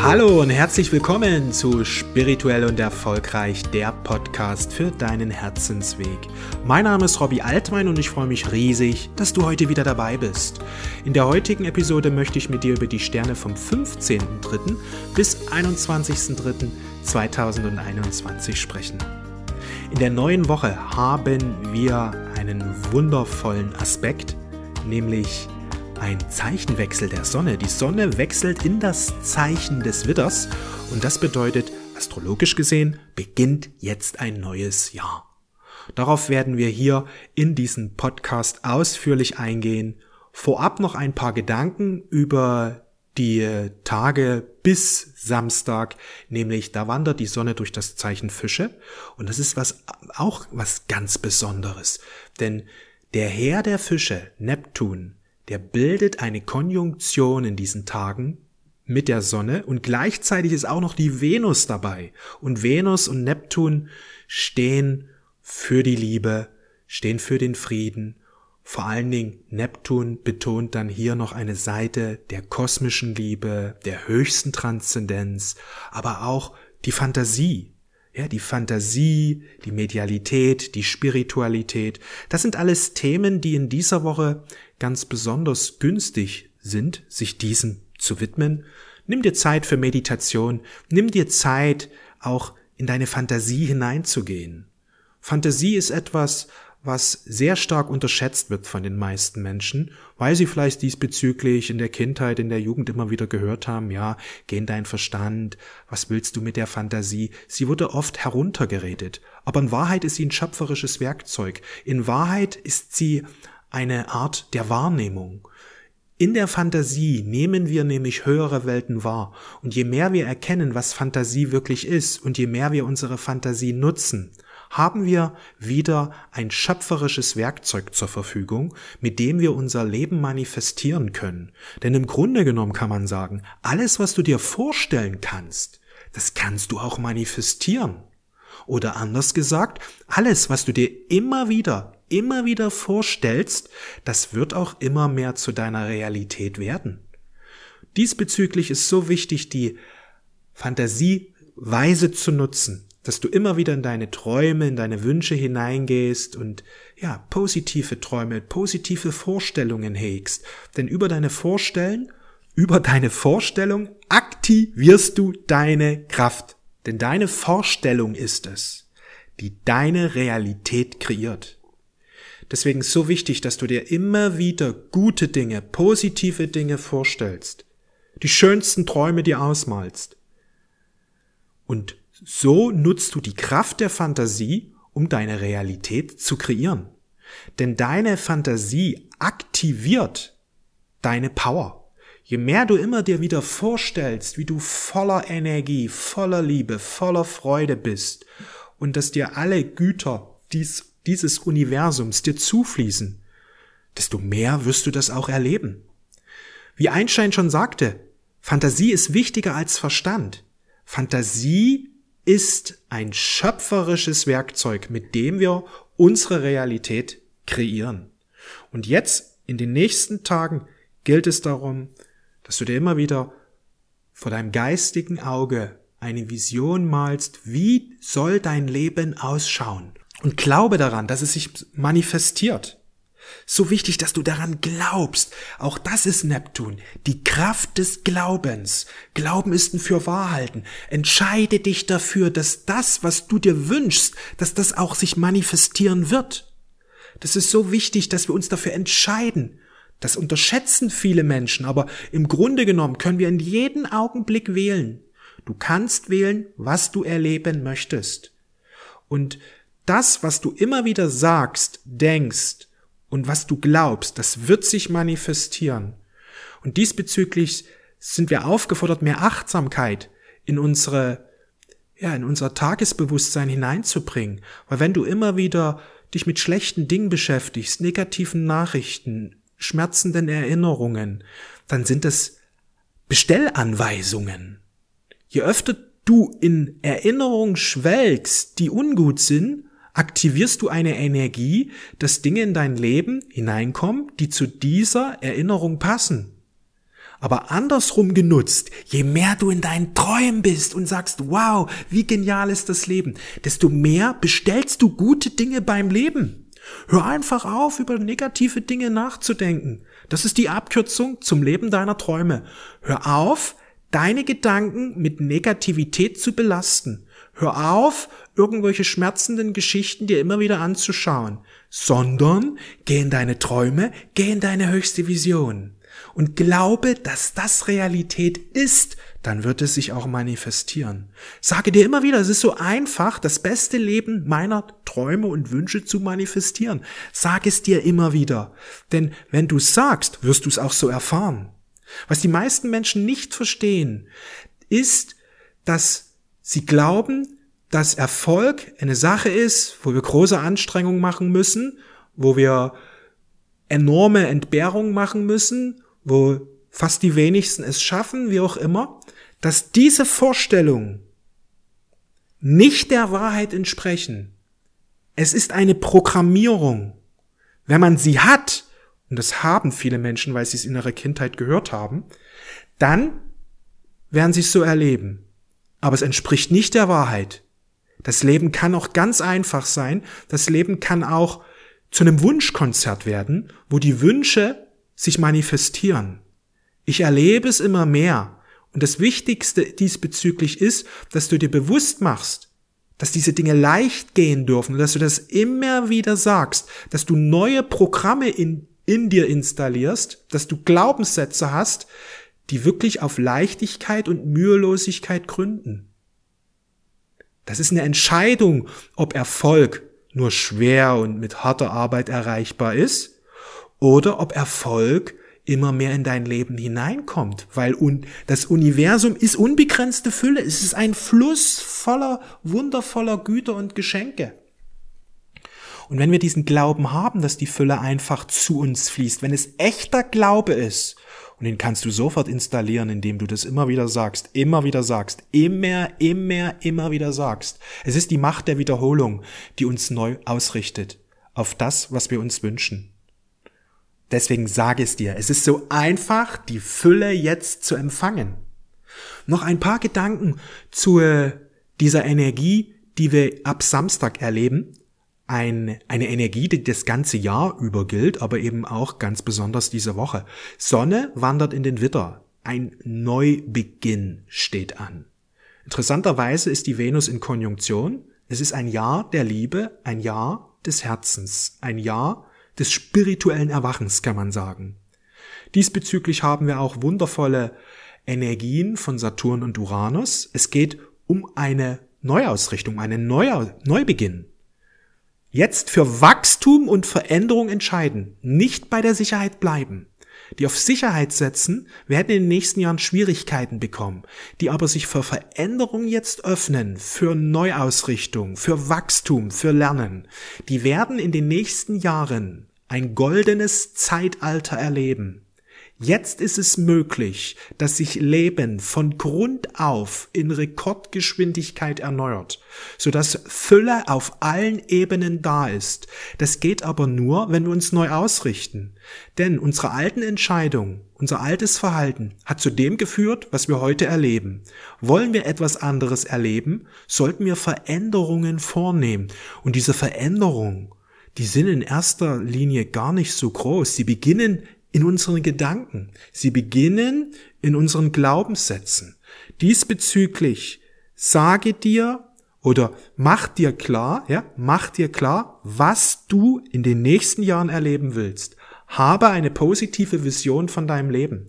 Hallo und herzlich willkommen zu Spirituell und Erfolgreich, der Podcast für deinen Herzensweg. Mein Name ist Robbie Altwein und ich freue mich riesig, dass du heute wieder dabei bist. In der heutigen Episode möchte ich mit dir über die Sterne vom 15.03. bis 21.03.2021 sprechen. In der neuen Woche haben wir einen wundervollen Aspekt, nämlich ein Zeichenwechsel der Sonne. Die Sonne wechselt in das Zeichen des Widders und das bedeutet, astrologisch gesehen, beginnt jetzt ein neues Jahr. Darauf werden wir hier in diesem Podcast ausführlich eingehen. Vorab noch ein paar Gedanken über die Tage bis Samstag, nämlich da wandert die Sonne durch das Zeichen Fische und das ist was auch was ganz Besonderes, denn der Herr der Fische, Neptun, der bildet eine Konjunktion in diesen Tagen mit der Sonne und gleichzeitig ist auch noch die Venus dabei. Und Venus und Neptun stehen für die Liebe, stehen für den Frieden. Vor allen Dingen Neptun betont dann hier noch eine Seite der kosmischen Liebe, der höchsten Transzendenz, aber auch die Fantasie, ja, die Fantasie, die Medialität, die Spiritualität, das sind alles Themen, die in dieser Woche ganz besonders günstig sind, sich diesem zu widmen. Nimm dir Zeit für Meditation, nimm dir Zeit, auch in deine Fantasie hineinzugehen. Fantasie ist etwas, was sehr stark unterschätzt wird von den meisten Menschen, weil sie vielleicht diesbezüglich in der Kindheit, in der Jugend immer wieder gehört haben, ja, geh in dein Verstand, was willst du mit der Fantasie? Sie wurde oft heruntergeredet, aber in Wahrheit ist sie ein schöpferisches Werkzeug. In Wahrheit ist sie eine Art der Wahrnehmung. In der Fantasie nehmen wir nämlich höhere Welten wahr. Und je mehr wir erkennen, was Fantasie wirklich ist, und je mehr wir unsere Fantasie nutzen, haben wir wieder ein schöpferisches Werkzeug zur Verfügung, mit dem wir unser Leben manifestieren können. Denn im Grunde genommen kann man sagen, alles, was du dir vorstellen kannst, das kannst du auch manifestieren. Oder anders gesagt, alles, was du dir immer wieder, immer wieder vorstellst, das wird auch immer mehr zu deiner Realität werden. Diesbezüglich ist so wichtig, die Fantasie weise zu nutzen, dass du immer wieder in deine Träume, in deine Wünsche hineingehst und ja, positive Träume, positive Vorstellungen hegst. Denn über deine Vorstellen, über deine Vorstellung aktivierst du deine Kraft. Denn deine Vorstellung ist es, die deine Realität kreiert. Deswegen ist so wichtig, dass du dir immer wieder gute Dinge, positive Dinge vorstellst, die schönsten Träume dir ausmalst. Und so nutzt du die Kraft der Fantasie, um deine Realität zu kreieren. Denn deine Fantasie aktiviert deine Power. Je mehr du immer dir wieder vorstellst, wie du voller Energie, voller Liebe, voller Freude bist und dass dir alle Güter dies, dieses Universums dir zufließen, desto mehr wirst du das auch erleben. Wie Einstein schon sagte, Fantasie ist wichtiger als Verstand. Fantasie ist ein schöpferisches Werkzeug, mit dem wir unsere Realität kreieren. Und jetzt, in den nächsten Tagen, gilt es darum, dass du dir immer wieder vor deinem geistigen Auge eine Vision malst, wie soll dein Leben ausschauen? Und glaube daran, dass es sich manifestiert. So wichtig, dass du daran glaubst. Auch das ist Neptun. Die Kraft des Glaubens. Glauben ist ein Fürwahrhalten. Entscheide dich dafür, dass das, was du dir wünschst, dass das auch sich manifestieren wird. Das ist so wichtig, dass wir uns dafür entscheiden. Das unterschätzen viele Menschen, aber im Grunde genommen können wir in jeden Augenblick wählen. Du kannst wählen, was du erleben möchtest. Und das, was du immer wieder sagst, denkst und was du glaubst, das wird sich manifestieren. Und diesbezüglich sind wir aufgefordert, mehr Achtsamkeit in unsere, ja, in unser Tagesbewusstsein hineinzubringen. Weil wenn du immer wieder dich mit schlechten Dingen beschäftigst, negativen Nachrichten, schmerzenden Erinnerungen, dann sind es Bestellanweisungen. Je öfter du in Erinnerungen schwelgst, die ungut sind, aktivierst du eine Energie, dass Dinge in dein Leben hineinkommen, die zu dieser Erinnerung passen. Aber andersrum genutzt, je mehr du in deinen Träumen bist und sagst, wow, wie genial ist das Leben, desto mehr bestellst du gute Dinge beim Leben. Hör einfach auf, über negative Dinge nachzudenken. Das ist die Abkürzung zum Leben deiner Träume. Hör auf, deine Gedanken mit Negativität zu belasten. Hör auf, irgendwelche schmerzenden Geschichten dir immer wieder anzuschauen, sondern geh in deine Träume, geh in deine höchste Vision und glaube, dass das Realität ist, dann wird es sich auch manifestieren. Sage dir immer wieder, es ist so einfach, das beste Leben meiner Träume und Wünsche zu manifestieren. Sag es dir immer wieder. Denn wenn du sagst, wirst du es auch so erfahren. Was die meisten Menschen nicht verstehen, ist, dass sie glauben, dass Erfolg eine Sache ist, wo wir große Anstrengungen machen müssen, wo wir enorme Entbehrungen machen müssen, wo fast die wenigsten es schaffen, wie auch immer, dass diese Vorstellungen nicht der Wahrheit entsprechen. Es ist eine Programmierung. Wenn man sie hat, und das haben viele Menschen, weil sie es in ihrer Kindheit gehört haben, dann werden sie es so erleben. Aber es entspricht nicht der Wahrheit. Das Leben kann auch ganz einfach sein. Das Leben kann auch zu einem Wunschkonzert werden, wo die Wünsche sich manifestieren. Ich erlebe es immer mehr. Und das Wichtigste diesbezüglich ist, dass du dir bewusst machst, dass diese Dinge leicht gehen dürfen und dass du das immer wieder sagst, dass du neue Programme in, in dir installierst, dass du Glaubenssätze hast, die wirklich auf Leichtigkeit und Mühelosigkeit gründen. Das ist eine Entscheidung, ob Erfolg nur schwer und mit harter Arbeit erreichbar ist oder ob Erfolg immer mehr in dein Leben hineinkommt, weil un das Universum ist unbegrenzte Fülle, es ist ein Fluss voller wundervoller Güter und Geschenke. Und wenn wir diesen Glauben haben, dass die Fülle einfach zu uns fließt, wenn es echter Glaube ist, und den kannst du sofort installieren, indem du das immer wieder sagst, immer wieder sagst, immer, immer, immer wieder sagst. Es ist die Macht der Wiederholung, die uns neu ausrichtet auf das, was wir uns wünschen. Deswegen sage es dir, es ist so einfach, die Fülle jetzt zu empfangen. Noch ein paar Gedanken zu dieser Energie, die wir ab Samstag erleben. Ein, eine Energie, die das ganze Jahr über gilt, aber eben auch ganz besonders diese Woche. Sonne wandert in den Witter. Ein Neubeginn steht an. Interessanterweise ist die Venus in Konjunktion. Es ist ein Jahr der Liebe, ein Jahr des Herzens, ein Jahr des spirituellen Erwachens, kann man sagen. Diesbezüglich haben wir auch wundervolle Energien von Saturn und Uranus. Es geht um eine Neuausrichtung, einen Neu Neubeginn. Jetzt für Wachstum und Veränderung entscheiden, nicht bei der Sicherheit bleiben. Die auf Sicherheit setzen, werden in den nächsten Jahren Schwierigkeiten bekommen, die aber sich für Veränderung jetzt öffnen, für Neuausrichtung, für Wachstum, für Lernen, die werden in den nächsten Jahren ein goldenes Zeitalter erleben, Jetzt ist es möglich, dass sich Leben von Grund auf in Rekordgeschwindigkeit erneuert, sodass Fülle auf allen Ebenen da ist. Das geht aber nur, wenn wir uns neu ausrichten. Denn unsere alten Entscheidungen, unser altes Verhalten hat zu dem geführt, was wir heute erleben. Wollen wir etwas anderes erleben, sollten wir Veränderungen vornehmen. Und diese Veränderungen, die sind in erster Linie gar nicht so groß. Sie beginnen in unseren Gedanken. Sie beginnen in unseren Glaubenssätzen. Diesbezüglich sage dir oder mach dir klar, ja, mach dir klar, was du in den nächsten Jahren erleben willst. Habe eine positive Vision von deinem Leben.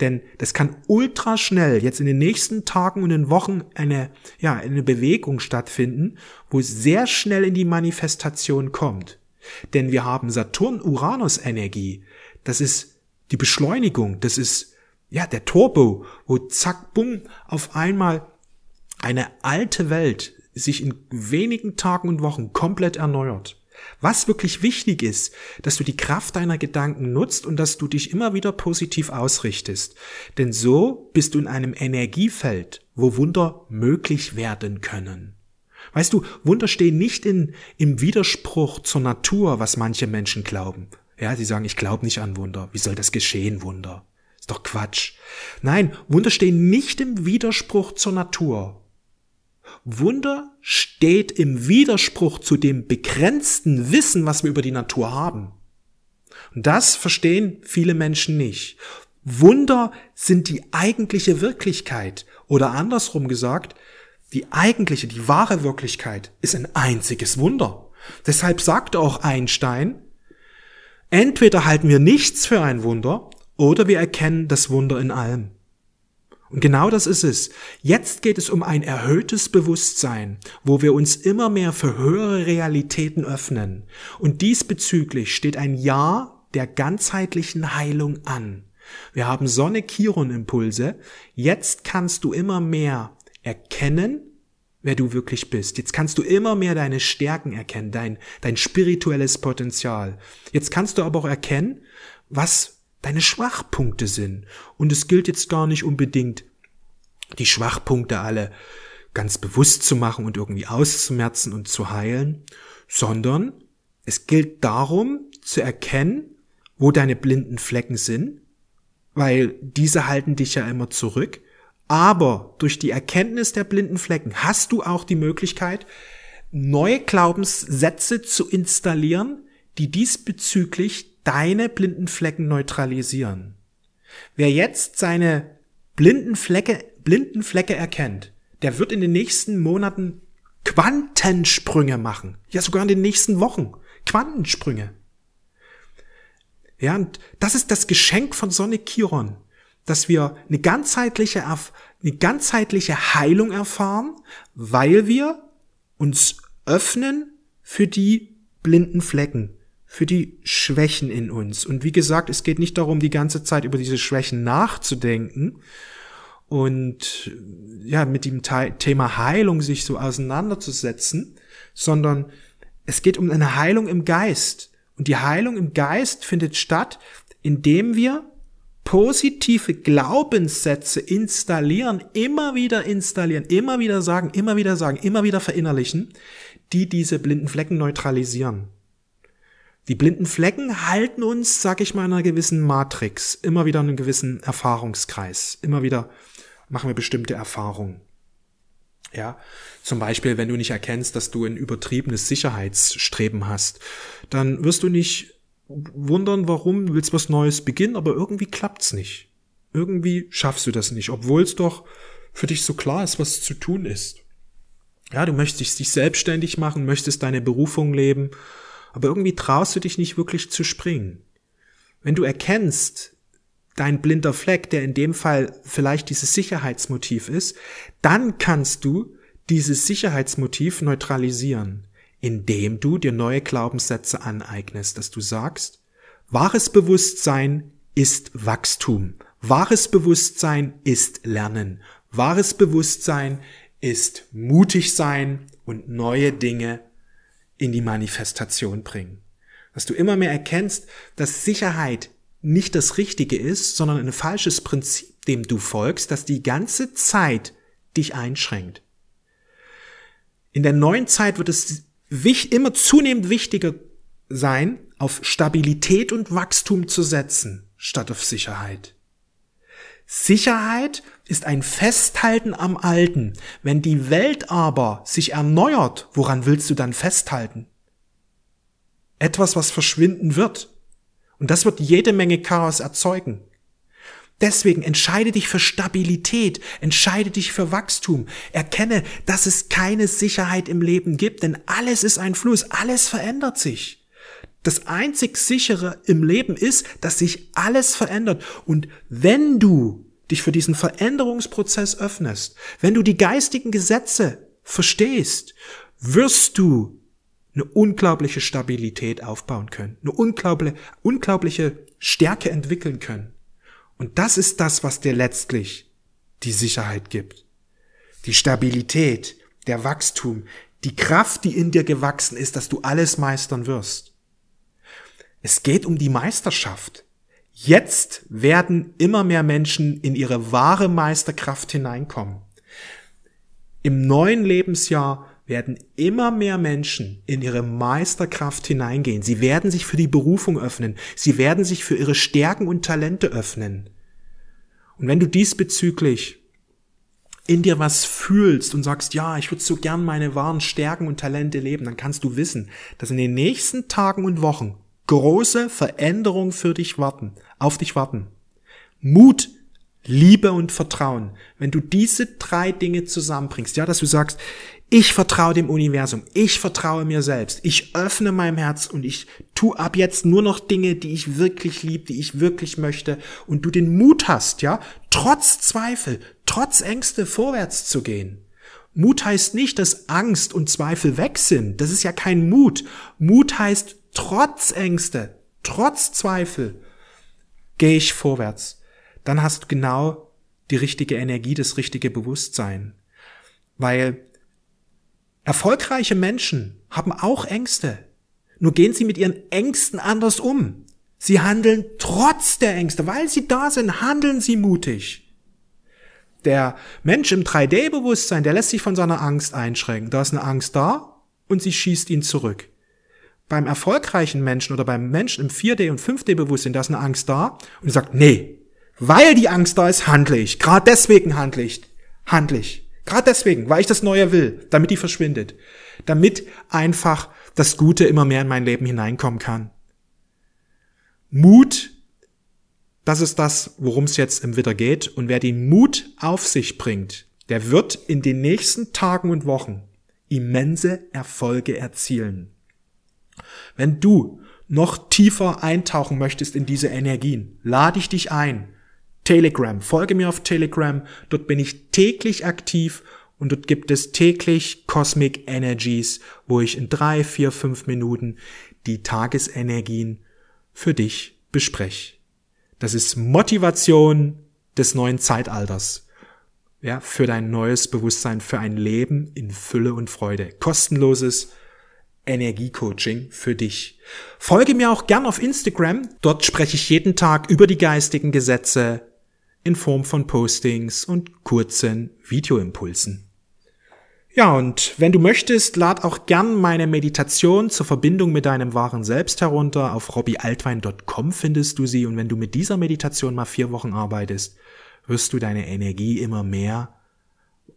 Denn das kann ultra schnell jetzt in den nächsten Tagen und in Wochen eine, ja, eine Bewegung stattfinden, wo es sehr schnell in die Manifestation kommt. Denn wir haben Saturn-Uranus-Energie. Das ist die Beschleunigung, das ist ja der Turbo, wo zack, bumm, auf einmal eine alte Welt sich in wenigen Tagen und Wochen komplett erneuert. Was wirklich wichtig ist, dass du die Kraft deiner Gedanken nutzt und dass du dich immer wieder positiv ausrichtest. Denn so bist du in einem Energiefeld, wo Wunder möglich werden können. Weißt du, Wunder stehen nicht in, im Widerspruch zur Natur, was manche Menschen glauben. Ja, sie sagen, ich glaube nicht an Wunder. Wie soll das geschehen, Wunder? Ist doch Quatsch. Nein, Wunder stehen nicht im Widerspruch zur Natur. Wunder steht im Widerspruch zu dem begrenzten Wissen, was wir über die Natur haben. Und das verstehen viele Menschen nicht. Wunder sind die eigentliche Wirklichkeit. Oder andersrum gesagt, die eigentliche, die wahre Wirklichkeit ist ein einziges Wunder. Deshalb sagt auch Einstein, entweder halten wir nichts für ein Wunder oder wir erkennen das Wunder in allem. Und genau das ist es. Jetzt geht es um ein erhöhtes Bewusstsein, wo wir uns immer mehr für höhere Realitäten öffnen. Und diesbezüglich steht ein Ja der ganzheitlichen Heilung an. Wir haben Sonne Chiron Impulse. Jetzt kannst du immer mehr erkennen, wer du wirklich bist. Jetzt kannst du immer mehr deine Stärken erkennen, dein, dein spirituelles Potenzial. Jetzt kannst du aber auch erkennen, was deine Schwachpunkte sind. Und es gilt jetzt gar nicht unbedingt, die Schwachpunkte alle ganz bewusst zu machen und irgendwie auszumerzen und zu heilen, sondern es gilt darum zu erkennen, wo deine blinden Flecken sind, weil diese halten dich ja immer zurück. Aber durch die Erkenntnis der blinden Flecken hast du auch die Möglichkeit, neue Glaubenssätze zu installieren, die diesbezüglich deine blinden Flecken neutralisieren. Wer jetzt seine blinden Flecke, blinden Flecke erkennt, der wird in den nächsten Monaten Quantensprünge machen. Ja, sogar in den nächsten Wochen. Quantensprünge. Ja, und das ist das Geschenk von Sonic Chiron, dass wir eine ganzheitliche, eine ganzheitliche Heilung erfahren, weil wir uns öffnen für die blinden Flecken für die Schwächen in uns. Und wie gesagt, es geht nicht darum, die ganze Zeit über diese Schwächen nachzudenken und ja, mit dem Thema Heilung sich so auseinanderzusetzen, sondern es geht um eine Heilung im Geist. Und die Heilung im Geist findet statt, indem wir positive Glaubenssätze installieren, immer wieder installieren, immer wieder sagen, immer wieder sagen, immer wieder verinnerlichen, die diese blinden Flecken neutralisieren. Die blinden Flecken halten uns, sag ich mal, in einer gewissen Matrix, immer wieder in einem gewissen Erfahrungskreis. Immer wieder machen wir bestimmte Erfahrungen. Ja, zum Beispiel, wenn du nicht erkennst, dass du ein übertriebenes Sicherheitsstreben hast, dann wirst du nicht wundern, warum, du willst was Neues beginnen, aber irgendwie klappt's nicht. Irgendwie schaffst du das nicht, obwohl es doch für dich so klar ist, was zu tun ist. Ja, du möchtest dich selbstständig machen, möchtest deine Berufung leben aber irgendwie traust du dich nicht wirklich zu springen. Wenn du erkennst, dein blinder Fleck, der in dem Fall vielleicht dieses Sicherheitsmotiv ist, dann kannst du dieses Sicherheitsmotiv neutralisieren, indem du dir neue Glaubenssätze aneignest, dass du sagst, wahres Bewusstsein ist Wachstum, wahres Bewusstsein ist Lernen, wahres Bewusstsein ist mutig sein und neue Dinge in die Manifestation bringen. Dass du immer mehr erkennst, dass Sicherheit nicht das Richtige ist, sondern ein falsches Prinzip, dem du folgst, das die ganze Zeit dich einschränkt. In der neuen Zeit wird es immer zunehmend wichtiger sein, auf Stabilität und Wachstum zu setzen, statt auf Sicherheit. Sicherheit ist ein Festhalten am Alten. Wenn die Welt aber sich erneuert, woran willst du dann festhalten? Etwas, was verschwinden wird. Und das wird jede Menge Chaos erzeugen. Deswegen entscheide dich für Stabilität, entscheide dich für Wachstum, erkenne, dass es keine Sicherheit im Leben gibt, denn alles ist ein Fluss, alles verändert sich. Das einzig sichere im Leben ist, dass sich alles verändert. Und wenn du dich für diesen Veränderungsprozess öffnest, wenn du die geistigen Gesetze verstehst, wirst du eine unglaubliche Stabilität aufbauen können, eine unglaubliche, unglaubliche Stärke entwickeln können. Und das ist das, was dir letztlich die Sicherheit gibt. Die Stabilität, der Wachstum, die Kraft, die in dir gewachsen ist, dass du alles meistern wirst. Es geht um die Meisterschaft. Jetzt werden immer mehr Menschen in ihre wahre Meisterkraft hineinkommen. Im neuen Lebensjahr werden immer mehr Menschen in ihre Meisterkraft hineingehen. Sie werden sich für die Berufung öffnen. Sie werden sich für ihre Stärken und Talente öffnen. Und wenn du diesbezüglich in dir was fühlst und sagst, ja, ich würde so gern meine wahren Stärken und Talente leben, dann kannst du wissen, dass in den nächsten Tagen und Wochen große Veränderungen für dich warten, auf dich warten. Mut, Liebe und Vertrauen. Wenn du diese drei Dinge zusammenbringst, ja, dass du sagst, ich vertraue dem Universum, ich vertraue mir selbst, ich öffne mein Herz und ich tu ab jetzt nur noch Dinge, die ich wirklich lieb, die ich wirklich möchte und du den Mut hast, ja, trotz Zweifel, trotz Ängste vorwärts zu gehen. Mut heißt nicht, dass Angst und Zweifel weg sind. Das ist ja kein Mut. Mut heißt trotz Ängste, trotz Zweifel gehe ich vorwärts. Dann hast du genau die richtige Energie, das richtige Bewusstsein. Weil Erfolgreiche Menschen haben auch Ängste. Nur gehen sie mit ihren Ängsten anders um. Sie handeln trotz der Ängste. Weil sie da sind, handeln sie mutig. Der Mensch im 3D-Bewusstsein, der lässt sich von seiner Angst einschränken. Da ist eine Angst da und sie schießt ihn zurück. Beim erfolgreichen Menschen oder beim Menschen im 4D- und 5D-Bewusstsein, da ist eine Angst da und sagt, nee, weil die Angst da ist, handle ich. Gerade deswegen handle ich. Handle ich. Gerade deswegen, weil ich das Neue will, damit die verschwindet. Damit einfach das Gute immer mehr in mein Leben hineinkommen kann. Mut, das ist das, worum es jetzt im Widder geht. Und wer den Mut auf sich bringt, der wird in den nächsten Tagen und Wochen immense Erfolge erzielen. Wenn du noch tiefer eintauchen möchtest in diese Energien, lade ich dich ein, Telegram. Folge mir auf Telegram. Dort bin ich täglich aktiv und dort gibt es täglich Cosmic Energies, wo ich in drei, vier, fünf Minuten die Tagesenergien für dich bespreche. Das ist Motivation des neuen Zeitalters. Ja, für dein neues Bewusstsein, für ein Leben in Fülle und Freude. Kostenloses Energiecoaching für dich. Folge mir auch gern auf Instagram. Dort spreche ich jeden Tag über die geistigen Gesetze, in Form von Postings und kurzen Videoimpulsen. Ja, und wenn du möchtest, lad auch gern meine Meditation zur Verbindung mit deinem wahren Selbst herunter. Auf robbyaltwein.com findest du sie und wenn du mit dieser Meditation mal vier Wochen arbeitest, wirst du deine Energie immer mehr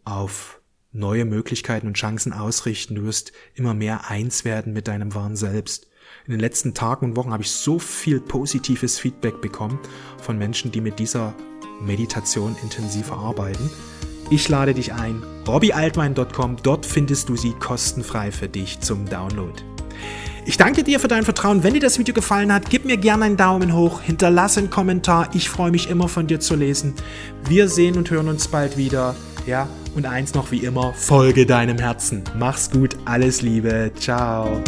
auf neue Möglichkeiten und Chancen ausrichten. Du wirst immer mehr eins werden mit deinem wahren Selbst. In den letzten Tagen und Wochen habe ich so viel positives Feedback bekommen von Menschen, die mit dieser Meditation intensiv arbeiten. Ich lade dich ein, robbyaltwein.com, dort findest du sie kostenfrei für dich zum Download. Ich danke dir für dein Vertrauen. Wenn dir das Video gefallen hat, gib mir gerne einen Daumen hoch, hinterlasse einen Kommentar. Ich freue mich immer von dir zu lesen. Wir sehen und hören uns bald wieder. Ja, und eins noch wie immer, folge deinem Herzen. Mach's gut, alles Liebe, ciao.